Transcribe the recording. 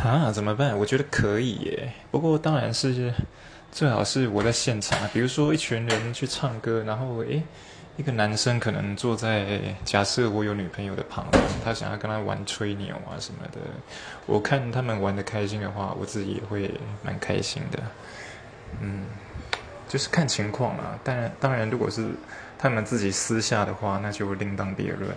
啊，怎么办？我觉得可以耶，不过当然是最好是我在现场，比如说一群人去唱歌，然后诶，一个男生可能坐在假设我有女朋友的旁边，他想要跟他玩吹牛啊什么的，我看他们玩的开心的话，我自己也会蛮开心的。嗯，就是看情况啊。当然，当然，如果是他们自己私下的话，那就另当别论了。